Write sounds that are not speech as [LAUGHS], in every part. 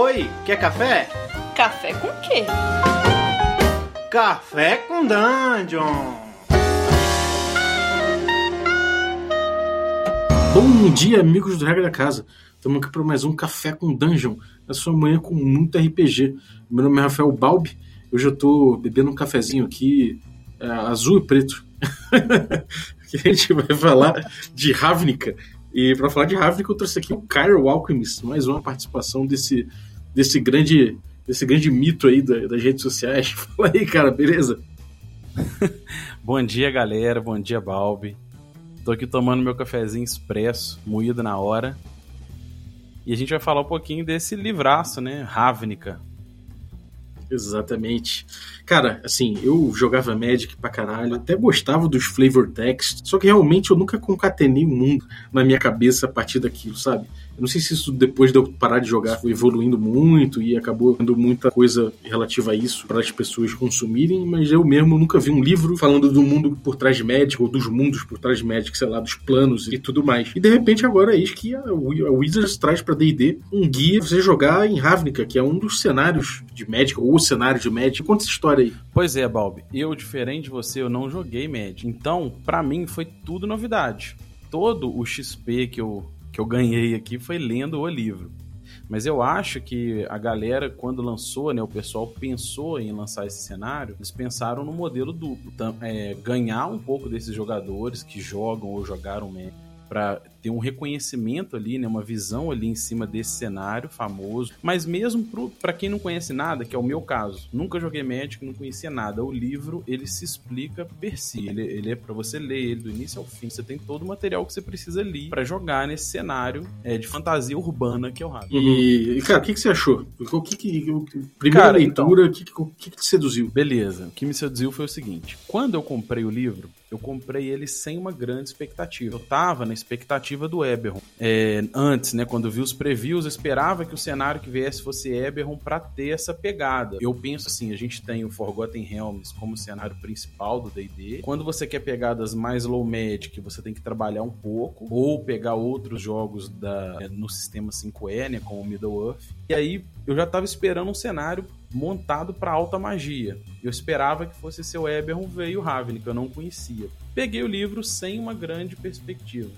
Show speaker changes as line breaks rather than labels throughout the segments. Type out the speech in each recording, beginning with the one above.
Oi, quer café?
Café com quê?
Café com Dungeon!
Bom dia, amigos do Regra da Casa. Estamos aqui para mais um Café com Dungeon, na sua manhã com muito RPG. Meu nome é Rafael Balbi, hoje eu estou bebendo um cafezinho aqui, é, azul e preto. [LAUGHS] que a gente vai falar de Ravnica. E para falar de Ravnica, eu trouxe aqui o Cairo Alchemist, mais uma participação desse, desse grande desse grande mito aí das redes sociais. [LAUGHS] Fala aí, cara, beleza? [LAUGHS]
bom dia, galera. Bom dia, Balbi. Tô aqui tomando meu cafezinho expresso, moído na hora. E a gente vai falar um pouquinho desse livraço, né? Ravnica.
Exatamente. Cara, assim, eu jogava Magic pra caralho, até gostava dos flavor text, só que realmente eu nunca concatenei o mundo na minha cabeça a partir daquilo, sabe? Eu não sei se isso depois de eu parar de jogar foi evoluindo muito e acabou tendo muita coisa relativa a isso para as pessoas consumirem, mas eu mesmo nunca vi um livro falando do mundo por trás de Magic ou dos mundos por trás de Magic, sei lá, dos planos e tudo mais. E de repente agora é isso que a Wizards traz para D&D um guia pra você jogar em Ravnica, que é um dos cenários de Magic ou o cenário de Magic. Conta essa história aí.
Pois é, Balbi. Eu, diferente de você, eu não joguei Magic. Então, para mim foi tudo novidade. Todo o XP que eu que eu ganhei aqui foi lendo o livro. Mas eu acho que a galera, quando lançou, né, o pessoal pensou em lançar esse cenário, eles pensaram no modelo duplo. Então, é, ganhar um pouco desses jogadores que jogam ou jogaram para ter um reconhecimento ali, né, uma visão ali em cima desse cenário famoso. Mas mesmo para quem não conhece nada, que é o meu caso, nunca joguei Magic, não conhecia nada. O livro ele se explica per si. Ele, ele é para você ler ele do início ao fim. Você tem todo o material que você precisa ler para jogar nesse cenário é, de fantasia urbana que é o Rato.
E, cara, o que, que você achou? O que, que o, primeira cara, leitura, então, o que, que, que te seduziu?
Beleza. O que me seduziu foi o seguinte: quando eu comprei o livro, eu comprei ele sem uma grande expectativa. Eu tava na expectativa do Eberron. É, antes, né, quando vi os previews, eu esperava que o cenário que viesse fosse Eberron para ter essa pegada. Eu penso assim, a gente tem o Forgotten Realms como cenário principal do D&D. Quando você quer pegadas mais low magic, você tem que trabalhar um pouco ou pegar outros jogos da, no sistema 5e, né, como Middle Earth. E aí eu já estava esperando um cenário montado para alta magia. Eu esperava que fosse seu Eberron veio Ravnica, que eu não conhecia. Peguei o livro sem uma grande perspectiva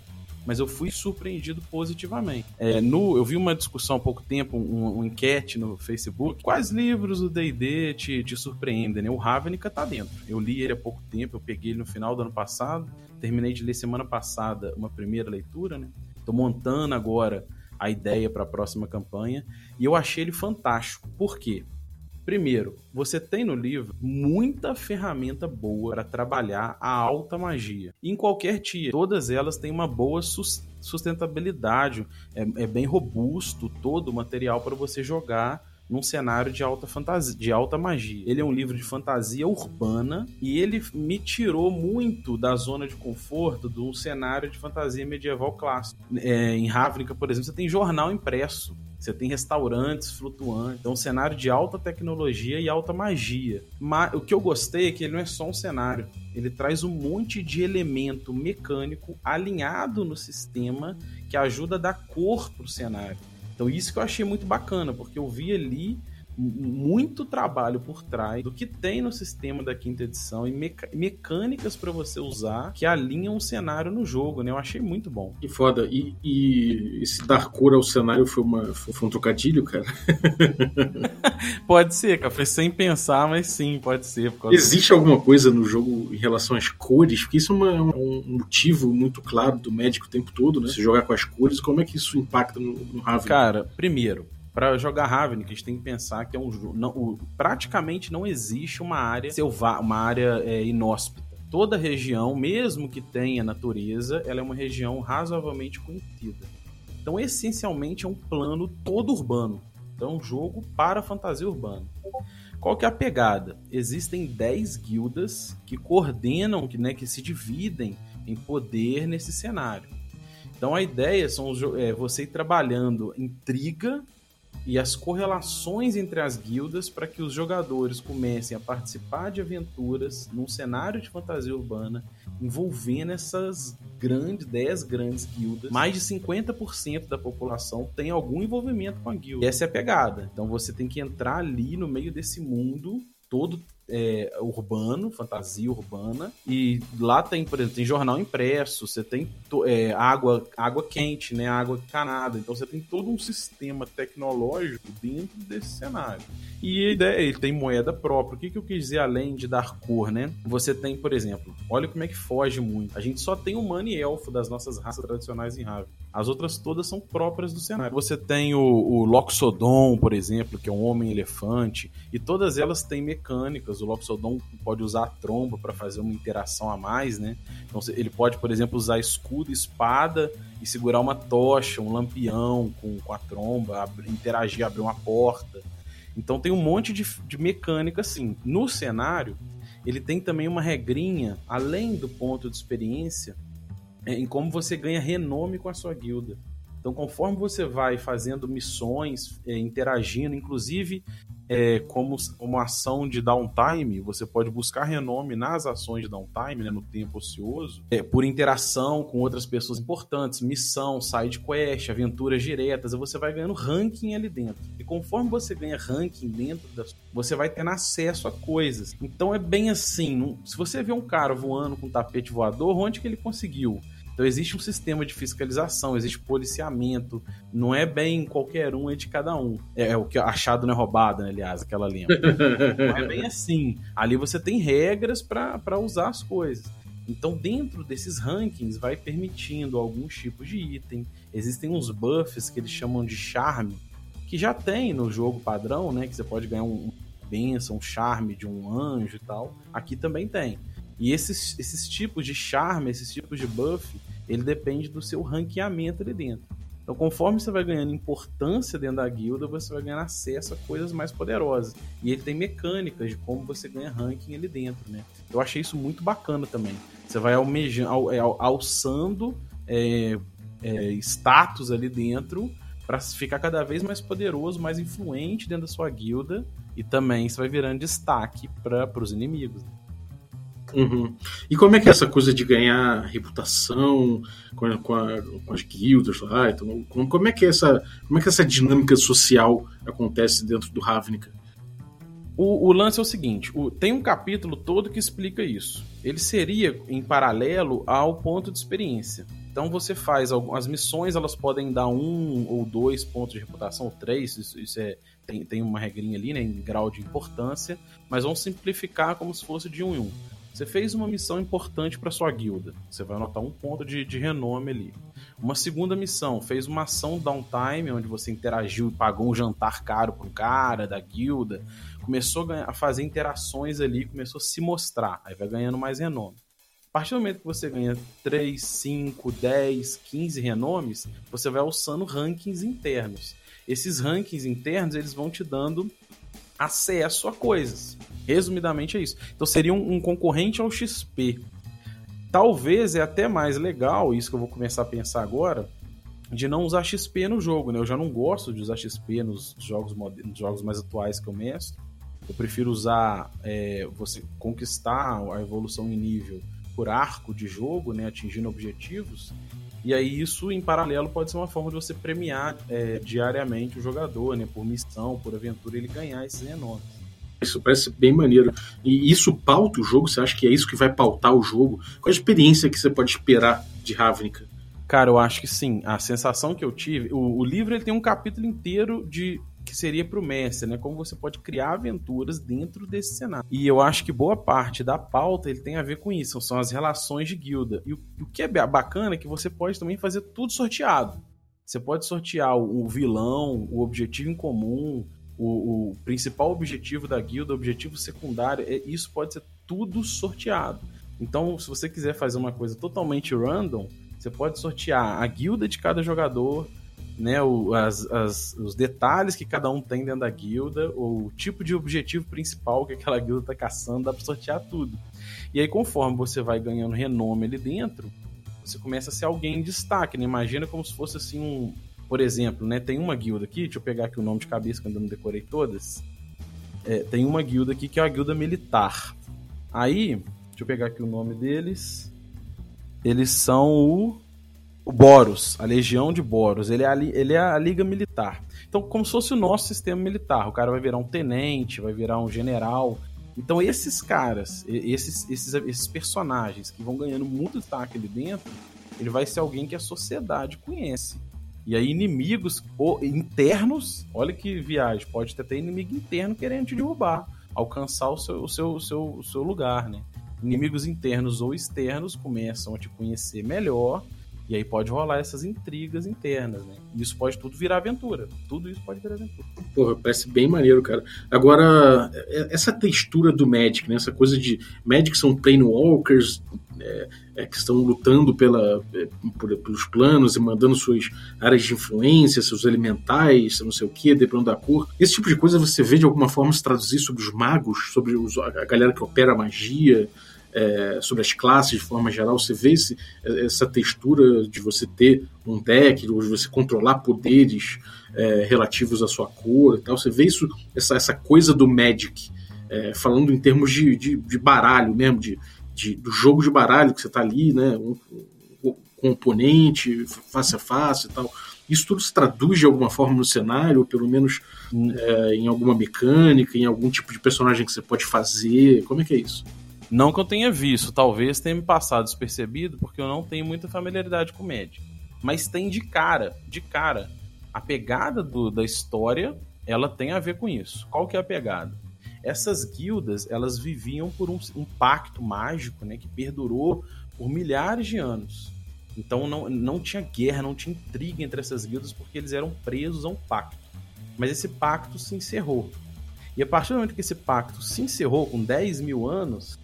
mas eu fui surpreendido positivamente. É, no, eu vi uma discussão há pouco tempo, um, um enquete no Facebook, quais livros do D&D te, te surpreendem, né? O Ravnica tá dentro. Eu li ele há pouco tempo, eu peguei ele no final do ano passado, terminei de ler semana passada uma primeira leitura, né? Tô montando agora a ideia para a próxima campanha e eu achei ele fantástico. Por quê? Primeiro, você tem no livro muita ferramenta boa para trabalhar a alta magia. Em qualquer tia, todas elas têm uma boa sustentabilidade, é, é bem robusto todo o material para você jogar num cenário de alta fantasia, de alta magia. Ele é um livro de fantasia urbana e ele me tirou muito da zona de conforto de um cenário de fantasia medieval clássico. É, em Ravnica, por exemplo, você tem jornal impresso. Você tem restaurantes flutuantes. Então, um cenário de alta tecnologia e alta magia. Mas o que eu gostei é que ele não é só um cenário. Ele traz um monte de elemento mecânico alinhado no sistema que ajuda a dar cor pro cenário. Então, isso que eu achei muito bacana, porque eu vi ali muito trabalho por trás do que tem no sistema da quinta edição e meca mecânicas para você usar que alinham o cenário no jogo, né? Eu achei muito bom.
Que foda. E, e esse dar cor ao cenário foi, uma, foi um trocadilho, cara? [LAUGHS]
pode ser, cara. Foi sem pensar, mas sim, pode ser.
Existe alguma coisa no jogo em relação às cores? Porque isso é, uma, é um motivo muito claro do médico o tempo todo, né? Se jogar com as cores, como é que isso impacta no, no Raven?
Cara, primeiro, para jogar Ravnica, a gente tem que pensar que é um jogo. Praticamente não existe uma área selvagem, uma área é, inóspita. Toda região, mesmo que tenha natureza, ela é uma região razoavelmente conhecida. Então, essencialmente, é um plano todo urbano. Então, um jogo para fantasia urbana. Qual que é a pegada? Existem 10 guildas que coordenam, que, né, que se dividem em poder nesse cenário. Então a ideia são é, você ir trabalhando intriga e as correlações entre as guildas para que os jogadores comecem a participar de aventuras num cenário de fantasia urbana envolvendo essas grandes, 10 grandes guildas. Mais de 50% da população tem algum envolvimento com a guilda. Essa é a pegada. Então você tem que entrar ali no meio desse mundo todo é, urbano, fantasia urbana, e lá tem, por exemplo, tem jornal impresso, você tem é, água, água quente, né, água canada, então você tem todo um sistema tecnológico dentro desse cenário. E ele tem moeda própria. O que, que eu quis dizer além de dar cor, né? Você tem, por exemplo, olha como é que foge muito. A gente só tem humano e elfo das nossas raças tradicionais em Raven. As outras todas são próprias do cenário. Você tem o, o Loxodon, por exemplo, que é um homem-elefante, e todas elas têm mecânicas. O Loxodon pode usar a tromba para fazer uma interação a mais, né? Então ele pode, por exemplo, usar escudo, espada e segurar uma tocha, um lampião com, com a tromba, interagir, abrir uma porta. Então tem um monte de, de mecânica assim. No cenário, ele tem também uma regrinha, além do ponto de experiência, é, em como você ganha renome com a sua guilda. Então, conforme você vai fazendo missões, é, interagindo, inclusive é, como uma ação de downtime, você pode buscar renome nas ações de downtime, né, no tempo ocioso, é, por interação com outras pessoas importantes, missão, side quest, aventuras diretas, você vai ganhando ranking ali dentro. E conforme você ganha ranking dentro das, você vai tendo acesso a coisas. Então é bem assim, se você vê um cara voando com um tapete voador, onde que ele conseguiu? Então existe um sistema de fiscalização, existe policiamento, não é bem qualquer um, é de cada um. É, é o que achado não é roubado, né, aliás, aquela lembra. [LAUGHS] não é bem assim. Ali você tem regras para usar as coisas. Então, dentro desses rankings, vai permitindo alguns tipos de item. Existem uns buffs que eles chamam de charme, que já tem no jogo padrão, né? Que você pode ganhar um benção, um charme de um anjo e tal. Aqui também tem. E esses, esses tipos de charme, esses tipos de buff, ele depende do seu ranqueamento ali dentro. Então, conforme você vai ganhando importância dentro da guilda, você vai ganhando acesso a coisas mais poderosas. E ele tem mecânicas de como você ganha ranking ali dentro, né? Eu achei isso muito bacana também. Você vai almejando, al, é, alçando é, é, status ali dentro para ficar cada vez mais poderoso, mais influente dentro da sua guilda. E também você vai virando destaque para os inimigos.
Uhum. E como é que é essa coisa de ganhar reputação com, a, com, a, com as guildas lá? Então, como, como, é que é essa, como é que essa dinâmica social acontece dentro do Ravnica?
O, o lance é o seguinte: o, tem um capítulo todo que explica isso. Ele seria em paralelo ao ponto de experiência. Então você faz algumas missões, elas podem dar um ou dois pontos de reputação, ou três, isso, isso é, tem, tem uma regrinha ali, né, em grau de importância, mas vamos simplificar como se fosse de um em um. Você fez uma missão importante para sua guilda. Você vai anotar um ponto de, de renome ali. Uma segunda missão, fez uma ação downtime, onde você interagiu e pagou um jantar caro para um cara da guilda. Começou a, ganhar, a fazer interações ali, começou a se mostrar. Aí vai ganhando mais renome. A partir do momento que você ganha 3, 5, 10, 15 renomes, você vai alçando rankings internos. Esses rankings internos, eles vão te dando acesso a coisas. Resumidamente é isso. Então seria um, um, concorrente ao XP. Talvez é até mais legal, isso que eu vou começar a pensar agora, de não usar XP no jogo, né? Eu já não gosto de usar XP nos jogos, nos jogos mais atuais que eu mestro. Eu prefiro usar é, você conquistar a evolução em nível por arco de jogo, né? Atingindo objetivos. E aí isso, em paralelo, pode ser uma forma de você premiar é, diariamente o jogador, né? Por missão, por aventura, ele ganhar esses renomes.
Isso parece bem maneiro. E isso pauta o jogo? Você acha que é isso que vai pautar o jogo? Qual a experiência que você pode esperar de Ravnica?
Cara, eu acho que sim. A sensação que eu tive... O, o livro ele tem um capítulo inteiro de que seria para o mestre, né? Como você pode criar aventuras dentro desse cenário. E eu acho que boa parte da pauta ele tem a ver com isso, são as relações de guilda. E o, o que é bacana é que você pode também fazer tudo sorteado. Você pode sortear o, o vilão, o objetivo em comum, o, o, principal objetivo da guilda, o objetivo secundário, é, isso pode ser tudo sorteado. Então, se você quiser fazer uma coisa totalmente random, você pode sortear a guilda de cada jogador, né, o, as, as, os detalhes que cada um tem dentro da guilda, o tipo de objetivo principal que aquela guilda está caçando, dá para sortear tudo. E aí, conforme você vai ganhando renome ali dentro, você começa a ser alguém em destaque, né? Imagina como se fosse assim um, por exemplo, né, tem uma guilda aqui, deixa eu pegar aqui o nome de cabeça que eu ainda não decorei todas. É, tem uma guilda aqui que é a guilda militar. Aí, deixa eu pegar aqui o nome deles. Eles são o, o Boros, a Legião de Boros. Ele é a, ele é a Liga Militar. Então, como se fosse o nosso sistema militar. O cara vai virar um tenente, vai virar um general. Então, esses caras, esses, esses, esses personagens que vão ganhando muito destaque ali dentro, ele vai ser alguém que a sociedade conhece. E aí, inimigos internos, olha que viagem, pode ter até inimigo interno querendo te derrubar, alcançar o seu, o seu, o seu, o seu lugar, né? Inimigos internos ou externos começam a te conhecer melhor, e aí pode rolar essas intrigas internas, né? E isso pode tudo virar aventura. Tudo isso pode virar aventura.
Porra, parece bem maneiro, cara. Agora, é, essa textura do Magic, né? Essa coisa de. Magic são Planewalkers, é, é, que estão lutando pela, é, por, pelos planos e mandando suas áreas de influência, seus elementais, não sei o que, dependendo da cor. Esse tipo de coisa você vê de alguma forma se traduzir sobre os magos, sobre os, a galera que opera magia, é, sobre as classes de forma geral. Você vê esse, essa textura de você ter um deck, de você controlar poderes é, relativos à sua cor e tal. Você vê isso, essa, essa coisa do Magic. É, falando em termos de, de, de baralho mesmo, de, de, do jogo de baralho que você está ali, né? Um, um, componente, face a face e tal. Isso tudo se traduz de alguma forma no cenário, ou pelo menos hum. é, em alguma mecânica, em algum tipo de personagem que você pode fazer? Como é que é isso?
Não que eu tenha visto, talvez tenha me passado despercebido, porque eu não tenho muita familiaridade com Magic. Mas tem de cara, de cara. A pegada do, da história, ela tem a ver com isso. Qual que é a pegada? essas guildas elas viviam por um, um pacto mágico né, que perdurou por milhares de anos. Então não, não tinha guerra, não tinha intriga entre essas guildas porque eles eram presos a um pacto. Mas esse pacto se encerrou. E a partir do momento que esse pacto se encerrou, com 10 mil anos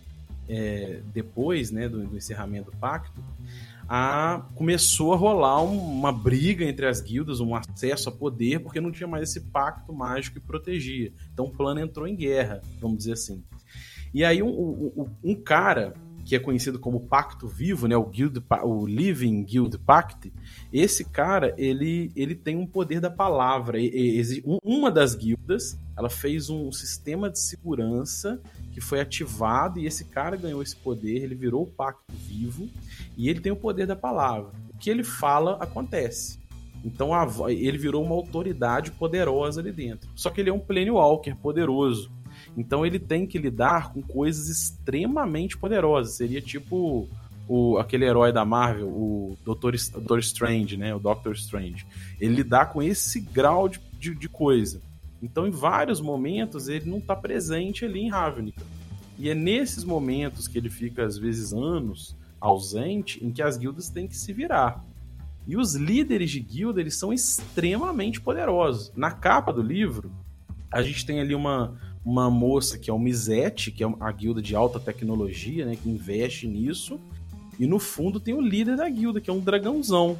é, depois né, do, do encerramento do pacto, a, começou a rolar uma briga entre as guildas, um acesso a poder, porque não tinha mais esse pacto mágico que protegia. Então o plano entrou em guerra, vamos dizer assim. E aí um, um, um cara que é conhecido como Pacto Vivo, né, o, Guild, o Living Guild Pact, esse cara, ele, ele tem um poder da palavra. Uma das guildas, ela fez um sistema de segurança que foi ativado e esse cara ganhou esse poder, ele virou o Pacto Vivo e ele tem o poder da palavra. O que ele fala acontece. Então ele virou uma autoridade poderosa ali dentro. Só que ele é um Planewalker poderoso. Então ele tem que lidar com coisas extremamente poderosas. Seria tipo o, aquele herói da Marvel, o Doutor, Doutor Strange, né? O Doctor Strange. Ele lidar com esse grau de, de, de coisa. Então, em vários momentos, ele não está presente ali em Ravnica. E é nesses momentos que ele fica, às vezes, anos ausente, em que as guildas têm que se virar. E os líderes de guilda, eles são extremamente poderosos. Na capa do livro, a gente tem ali uma, uma moça que é o Mizete, que é a guilda de alta tecnologia, né, que investe nisso. E no fundo tem o líder da guilda, que é um dragãozão.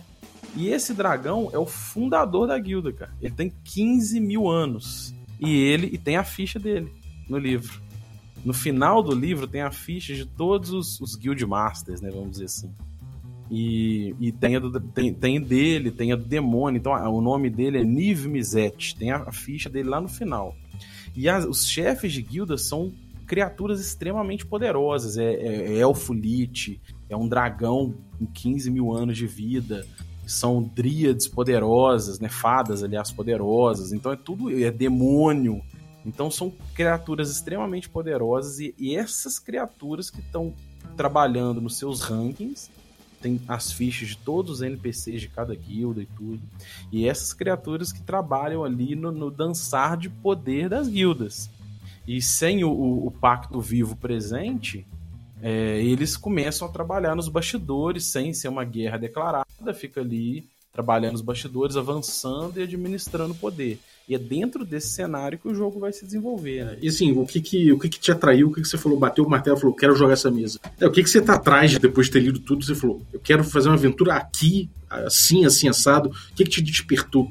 E esse dragão é o fundador da guilda, cara. Ele tem 15 mil anos. E ele e tem a ficha dele no livro. No final do livro tem a ficha de todos os, os Guild Masters, né? Vamos dizer assim. E, e tem, a do, tem, tem dele, tem a do demônio. Então o nome dele é Niv Mizet. Tem a, a ficha dele lá no final. E as, os chefes de guilda são criaturas extremamente poderosas. É, é, é elfo lit, é um dragão com 15 mil anos de vida. São dríades poderosas, né? Fadas, aliás, poderosas. Então é tudo. É demônio. Então são criaturas extremamente poderosas. E, e essas criaturas que estão trabalhando nos seus rankings tem as fichas de todos os NPCs de cada guilda e tudo. E essas criaturas que trabalham ali no, no dançar de poder das guildas. E sem o, o, o pacto vivo presente, é, eles começam a trabalhar nos bastidores, sem ser uma guerra declarada, fica ali trabalhando nos bastidores, avançando e administrando poder. E é dentro desse cenário que o jogo vai se desenvolver, né?
E assim, o que que, o que, que te atraiu? O que, que você falou? Bateu o martelo e falou, quero jogar essa mesa. É, o que, que você tá atrás depois de ter lido tudo? Você falou, eu quero fazer uma aventura aqui, assim, assim, assado. O que, que te despertou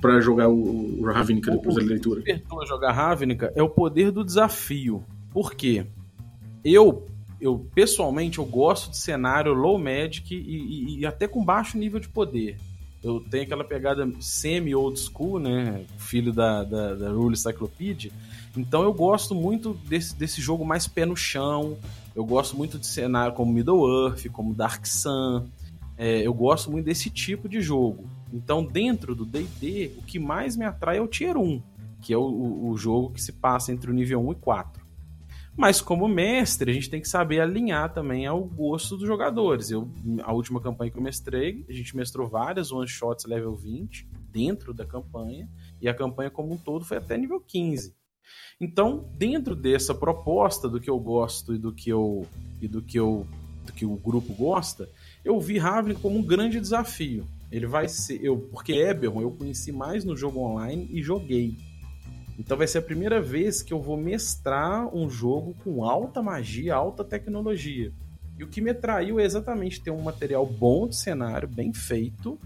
para jogar o, o Ravnica depois
o,
da leitura?
O que despertou a jogar Ravnica é o poder do desafio. Por quê? Eu, eu pessoalmente, eu gosto de cenário low magic e, e, e até com baixo nível de poder. Eu tenho aquela pegada semi-old school, né? Filho da, da, da Rule Cyclopedia. Então eu gosto muito desse, desse jogo mais pé no chão. Eu gosto muito de cenário como Middle-earth, como Dark Sun. É, eu gosto muito desse tipo de jogo. Então, dentro do D&D, o que mais me atrai é o Tier 1, que é o, o, o jogo que se passa entre o nível 1 e 4. Mas como mestre, a gente tem que saber alinhar também ao gosto dos jogadores. Eu, a última campanha que eu mestrei, a gente mestrou várias one shots level 20 dentro da campanha, e a campanha como um todo foi até nível 15. Então, dentro dessa proposta do que eu gosto e do que eu e do que eu do que o grupo gosta, eu vi Raven como um grande desafio. Ele vai ser eu porque Eberron eu conheci mais no jogo online e joguei. Então vai ser a primeira vez que eu vou mestrar um jogo com alta magia, alta tecnologia. E o que me atraiu é exatamente ter um material bom de cenário, bem feito,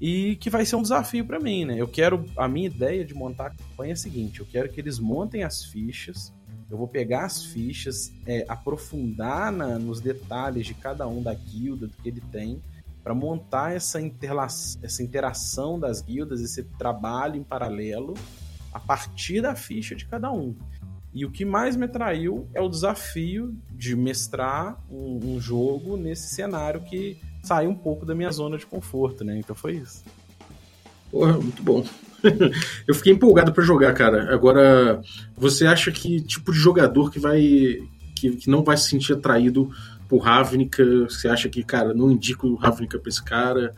e que vai ser um desafio para mim, né? Eu quero a minha ideia de montar a campanha é a seguinte: eu quero que eles montem as fichas, eu vou pegar as fichas, é, aprofundar na, nos detalhes de cada um da guilda, do que ele tem, para montar essa, essa interação das guildas, esse trabalho em paralelo a partir da ficha de cada um. E o que mais me atraiu é o desafio de mestrar um, um jogo nesse cenário que sai um pouco da minha zona de conforto, né? Então foi isso.
Porra, muito bom. [LAUGHS] Eu fiquei empolgado para jogar, cara. Agora, você acha que tipo de jogador que vai que, que não vai se sentir atraído por Ravnica? Você acha que, cara, não indico Ravnica pra esse cara?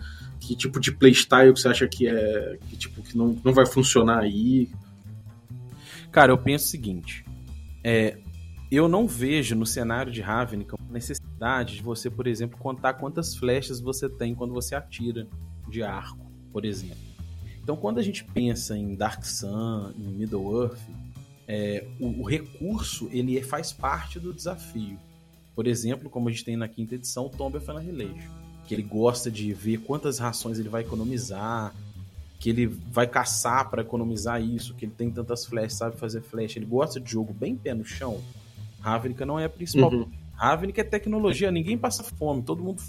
Que tipo de playstyle que você acha que é que tipo que não, não vai funcionar aí?
Cara, eu penso o seguinte: é, eu não vejo no cenário de Ravnica necessidade de você, por exemplo, contar quantas flechas você tem quando você atira de arco, por exemplo. Então, quando a gente pensa em Dark Sun, em Middle Earth, é, o, o, recurso ele faz parte do desafio. Por exemplo, como a gente tem na quinta edição, Tomb of Annihilation, que ele gosta de ver quantas rações ele vai economizar, que ele vai caçar para economizar isso, que ele tem tantas flechas, sabe fazer flecha, ele gosta de jogo bem pé no chão. Ravnica não é a principal. Uhum. Ravnica é tecnologia, ninguém passa fome, todo mundo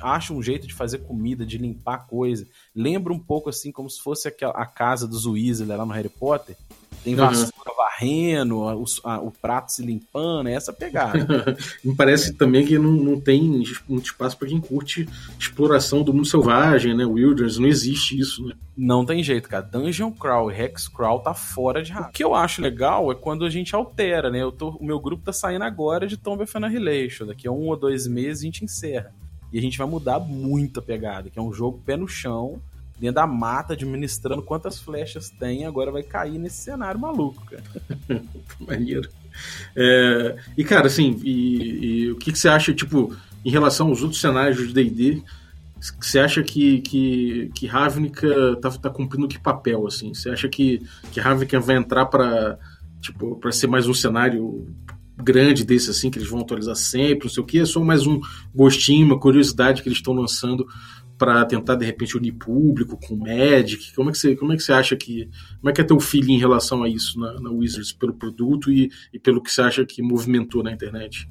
acha um jeito de fazer comida, de limpar coisa. Lembra um pouco assim como se fosse a casa dos Weasley lá no Harry Potter. Tem vassoura uhum. varrendo, o, a, o, prato se limpando, é essa pegada. [LAUGHS]
Me parece também que não, não tem muito espaço para quem curte exploração do mundo selvagem, né? Wilderness, não existe isso, né?
Não tem jeito, cara. Dungeon Crawl e Hex Crawl tá fora de O que eu acho legal é quando a gente altera, né? Eu tô, o meu grupo tá saindo agora de Tomb of Annihilation. Daqui a um ou dois meses a gente encerra. E a gente vai mudar muito a pegada, que é um jogo pé no chão, dentro da mata, administrando quantas flechas tem, agora vai cair nesse cenário maluco, cara. [LAUGHS]
Maneiro. É, e, cara, assim, e, e o que, que, você acha, tipo, em relação aos outros cenários de D&D, você acha que, que, que Ravnica tá, tá cumprindo que papel, assim? Você acha que, que Ravnica vai entrar para tipo, para ser mais um cenário grande desse, assim, que eles vão atualizar sempre, não sei o que, é só mais um gostinho, uma curiosidade que eles estão lançando para tentar de repente unir público com Magic? Como é que você, como é que você acha que como é que é teu feeling em relação a isso na, na Wizards pelo produto e, e pelo que você acha que movimentou na internet?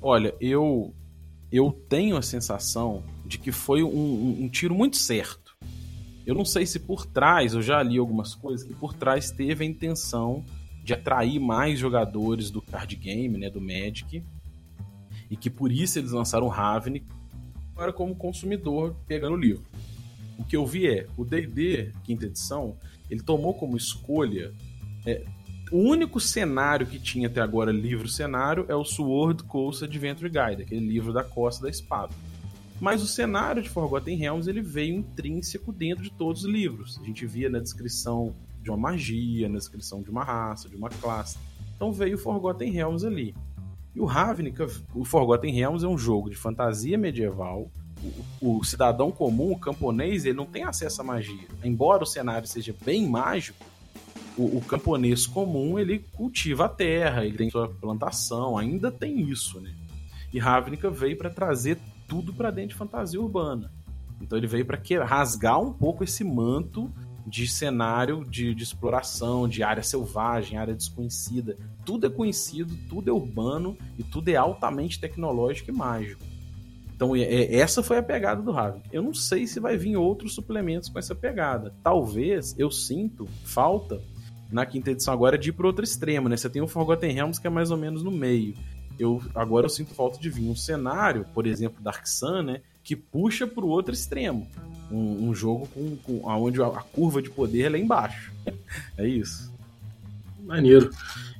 Olha, eu eu tenho a sensação de que foi um, um, um tiro muito certo. Eu não sei se por trás, eu já li algumas coisas que por trás teve a intenção de atrair mais jogadores do card game, né, do Magic, e que por isso eles lançaram o Ravnik agora como consumidor pegando o livro. O que eu vi é, o D&D, quinta edição, ele tomou como escolha é, o único cenário que tinha até agora livro-cenário é o Sword Coast Adventure Guide, aquele livro da Costa da Espada. Mas o cenário de Forgotten Realms ele veio intrínseco dentro de todos os livros. A gente via na descrição de uma magia, na descrição de uma raça, de uma classe. Então veio Forgotten Realms ali. E o Ravnica, o Forgotten Realms é um jogo de fantasia medieval. O, o, cidadão comum, o camponês, ele não tem acesso à magia. Embora o cenário seja bem mágico, o, o camponês comum ele cultiva a terra, ele tem sua plantação, ainda tem isso, né? E Ravnica veio para trazer tudo para dentro de fantasia urbana. Então ele veio para rasgar um pouco esse manto de cenário de, de, exploração, de área selvagem, área desconhecida. Tudo é conhecido, tudo é urbano e tudo é altamente tecnológico e mágico. Então, essa foi a pegada do Ravnica. Eu não sei se vai vir outros suplementos com essa pegada. Talvez eu sinto falta na quinta edição agora de ir para outro extremo, né? Você tem o Forgotten Realms que é mais ou menos no meio. Eu agora eu sinto falta de vir um cenário, por exemplo, Dark Sun, né, que puxa para o outro extremo. Um, um jogo com, com onde a, a curva de poder é lá embaixo. é isso.
Maneiro.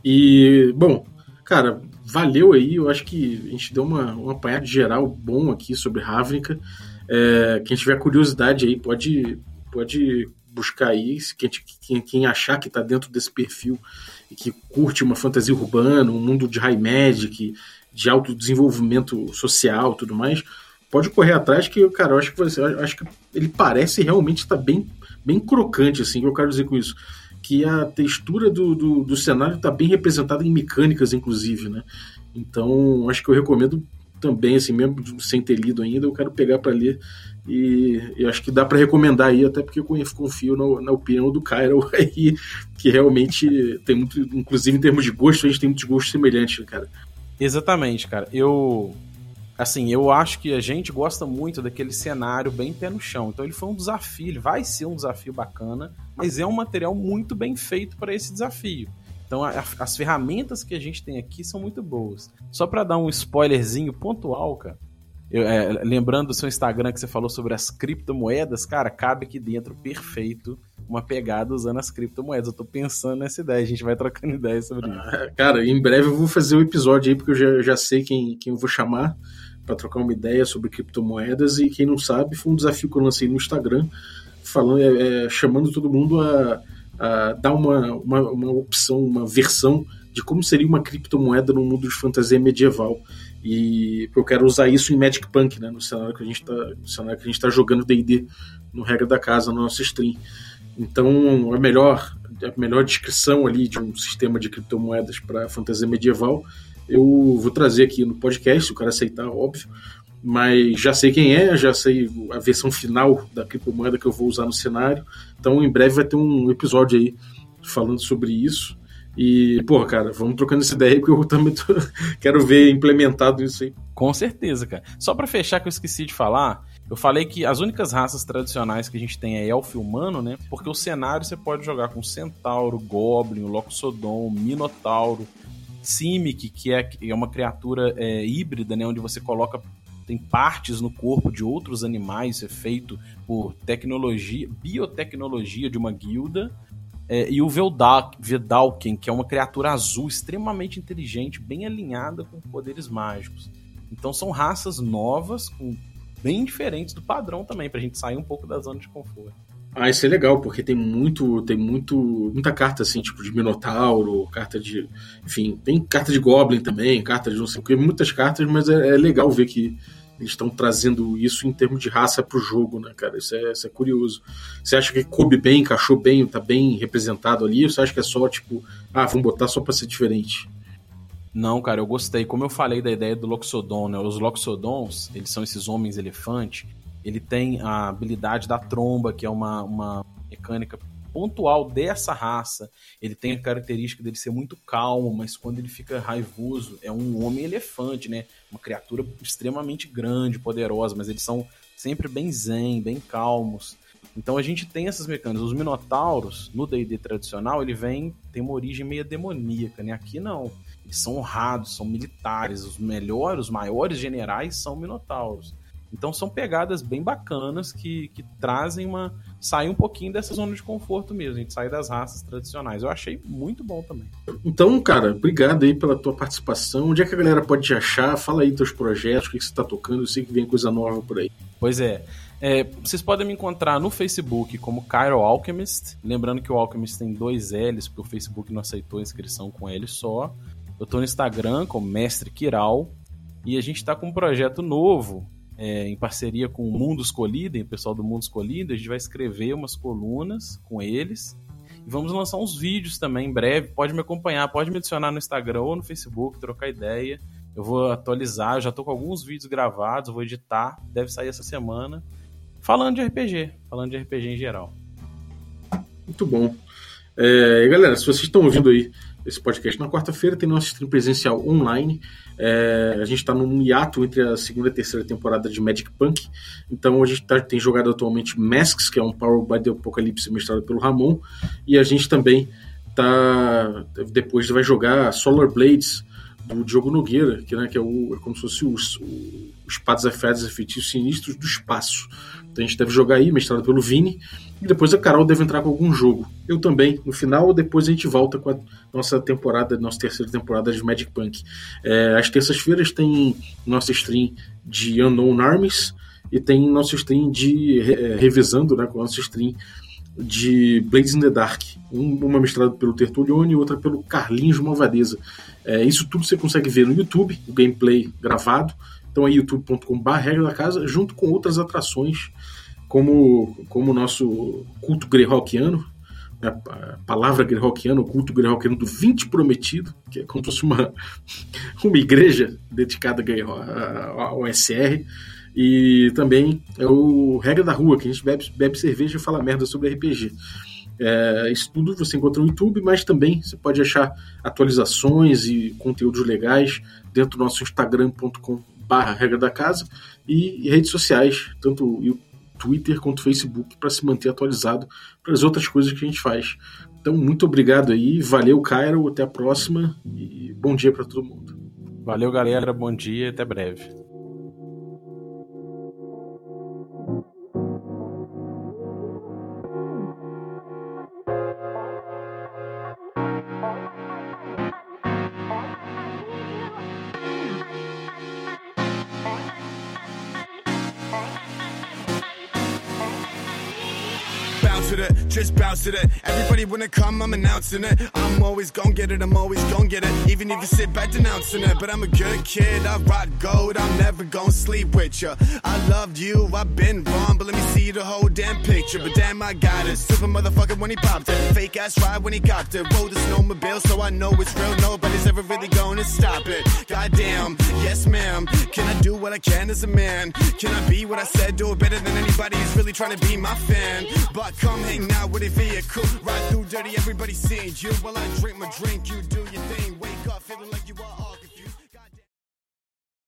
E, bom, cara, valeu aí. Eu acho que a gente deu uma, um apanhado geral bom aqui sobre Ravnica. É, quem tiver curiosidade aí pode, pode buscar aí. Quem, quem, quem achar que está dentro desse perfil e que curte uma fantasia urbana, um mundo de high magic, de alto desenvolvimento social tudo mais, pode correr atrás que, cara, eu acho que você, acho que ele parece realmente estar tá bem, bem crocante, assim, que eu quero dizer com isso que a textura do, do, do cenário está bem representada em mecânicas, inclusive, né? Então, acho que eu recomendo também, assim, mesmo sem ter lido ainda, eu quero pegar para ler e eu acho que dá para recomendar aí, até porque eu confio na, na opinião do Cairo [LAUGHS] aí, que realmente tem muito, inclusive em termos de gosto, a gente tem muitos gostos semelhantes, cara.
Exatamente, cara. Eu assim, eu acho que a gente gosta muito daquele cenário bem pé no chão. Então ele foi um desafio, ele vai ser um desafio bacana, mas é um material muito bem feito para esse desafio. Então a, as ferramentas que a gente tem aqui são muito boas. Só para dar um spoilerzinho pontual, cara. Eu, é, lembrando do seu Instagram que você falou sobre as criptomoedas, cara, cabe aqui dentro perfeito uma pegada usando as criptomoedas. Eu tô pensando nessa ideia, a gente vai trocando ideias sobre isso.
Ah, cara, em breve eu vou fazer o um episódio aí, porque eu já, já sei quem, quem eu vou chamar para trocar uma ideia sobre criptomoedas. E quem não sabe, foi um desafio que eu lancei no Instagram, falando, é, é, chamando todo mundo a, a dar uma, uma, uma, opção, uma versão de como seria uma criptomoeda no mundo de fantasia medieval. E eu quero usar isso em Magic Punk, né, no cenário que a gente está, no cenário que a gente tá jogando D&D no regra da casa, no nosso stream. Então, a melhor, a melhor descrição ali de um sistema de criptomoedas para fantasia medieval eu vou trazer aqui no podcast, se o cara aceitar, óbvio. Mas já sei quem é, já sei a versão final da criptomoeda que eu vou usar no cenário. Então, em breve vai ter um episódio aí falando sobre isso. E, porra, cara, vamos trocando essa ideia aí, porque eu também tô... [LAUGHS] quero ver implementado isso aí.
Com certeza, cara. Só para fechar, que eu esqueci de falar, eu falei que as únicas raças tradicionais que a gente tem é elfo e humano, né? Porque o cenário você pode jogar com centauro, goblin, loxodon, minotauro, Simic, que é, é uma criatura é, híbrida, né, onde você coloca tem partes no corpo de outros animais, é feito por tecnologia, biotecnologia de uma guilda. É, e o Vedalken, que é uma criatura azul extremamente inteligente, bem alinhada com poderes mágicos. Então são raças novas, com, bem diferentes do padrão também, pra gente sair um pouco da zona de conforto.
Ah, isso é legal, porque tem muito, tem muito, muita carta assim, tipo de Minotauro, carta de. Enfim, tem carta de Goblin também, carta de não sei o que, muitas cartas, mas é, é legal ver que eles estão trazendo isso em termos de raça pro jogo, né, cara? Isso é, isso é curioso. Você acha que coube bem, encaixou bem, tá bem representado ali? Ou você acha que é só, tipo, ah, vamos botar só pra ser diferente?
Não, cara, eu gostei. Como eu falei da ideia do Loxodon, né? Os Loxodons, eles são esses homens elefante ele tem a habilidade da tromba, que é uma, uma mecânica pontual dessa raça. Ele tem a característica dele ser muito calmo, mas quando ele fica raivoso, é um homem elefante, né? Uma criatura extremamente grande, poderosa, mas eles são sempre bem zen, bem calmos. Então a gente tem essas mecânicas. Os minotauros, no D&D tradicional, ele vem tem uma origem meio demoníaca, né? Aqui não. São honrados, são militares, os melhores, os maiores generais são minotauros. Então são pegadas bem bacanas que, que trazem uma. sair um pouquinho dessa zona de conforto mesmo, a gente sai das raças tradicionais. Eu achei muito bom também.
Então, cara, obrigado aí pela tua participação. Onde é que a galera pode te achar? Fala aí teus projetos, o que, que você está tocando, eu sei que vem coisa nova por aí.
Pois é. É, vocês podem me encontrar no Facebook como Cairo Alchemist. Lembrando que o Alchemist tem dois L's, porque o Facebook não aceitou a inscrição com L só. Eu estou no Instagram como Mestre Kiral. E a gente está com um projeto novo é, em parceria com o Mundos Colidem, o pessoal do Mundos Colidem, a gente vai escrever umas colunas com eles e vamos lançar uns vídeos também em breve. Pode me acompanhar, pode me adicionar no Instagram ou no Facebook, trocar ideia. Eu vou atualizar, já tô com alguns vídeos gravados, vou editar, deve sair essa semana. Falando de RPG, falando de RPG em geral.
Muito bom. É, galera, se vocês estão ouvindo aí esse podcast na quarta-feira, tem nosso stream presencial online. É, a gente está num hiato entre a segunda e terceira temporada de Magic Punk. Então a gente tá, tem jogado atualmente Masks, que é um Power by the Apocalypse mestrado pelo Ramon. E a gente também tá. Depois vai jogar Solar Blades do Diogo Nogueira, que, né, que é, o, é como se fosse os, os Pads Afetos Efetivos Sinistros do Espaço. Então a gente deve jogar aí, mestrado pelo Vini, e depois a Carol deve entrar com algum jogo. Eu também, no final, depois a gente volta com a nossa temporada, nossa terceira temporada de Magic Punk. É, às terças-feiras tem nossa stream de Unknown Armies e tem nosso stream de é, revisando, né, com nosso stream de Blades in the Dark, uma misturada pelo Tertulione e outra pelo Carlinhos Malvadeza. É, isso tudo você consegue ver no YouTube, o gameplay gravado. Então é youtube.com.br regra da casa, junto com outras atrações, como, como o nosso culto greyhawkiano, né, a palavra greyhawkiano, o culto greyhawkiano do 20 prometido, que é como se fosse uma, [LAUGHS] uma igreja dedicada ao SR. E também é o Regra da Rua, que a gente bebe, bebe cerveja e fala merda sobre RPG. É, isso tudo você encontra no YouTube, mas também você pode achar atualizações e conteúdos legais dentro do nosso instagram.com barra regra da casa e, e, redes sociais, tanto o Twitter quanto o Facebook, para se manter atualizado para as outras coisas que a gente faz. Então, muito obrigado aí, valeu, Cairo, até a próxima e bom dia para todo mundo.
Valeu, galera, bom dia, até breve. Just bounce to it. Everybody wanna come, I'm announcing it. I'm always gon' get it, I'm always gon' get it. Even if you sit back denouncing it. But I'm a good kid, I rock gold, I'm never gon' sleep with ya. I loved you, I've been wrong, but let me see the whole damn picture. But damn, I got it. Super motherfucker when he popped it. Fake ass ride when he copped it. Rode the snowmobile, so I know it's real. Nobody's ever really gonna stop it. Goddamn, yes ma'am. Can I do what I can as a man? Can I be what I said? Do it better than anybody who's really trying to be my fan. But come I'm hanging out with a vehicle. Ride through dirty, everybody sees you. While I drink my drink, you do your thing. Wake up feeling like you are.